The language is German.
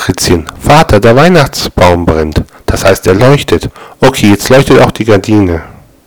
Fritzchen. Vater, der Weihnachtsbaum brennt. Das heißt, er leuchtet. Okay, jetzt leuchtet auch die Gardine.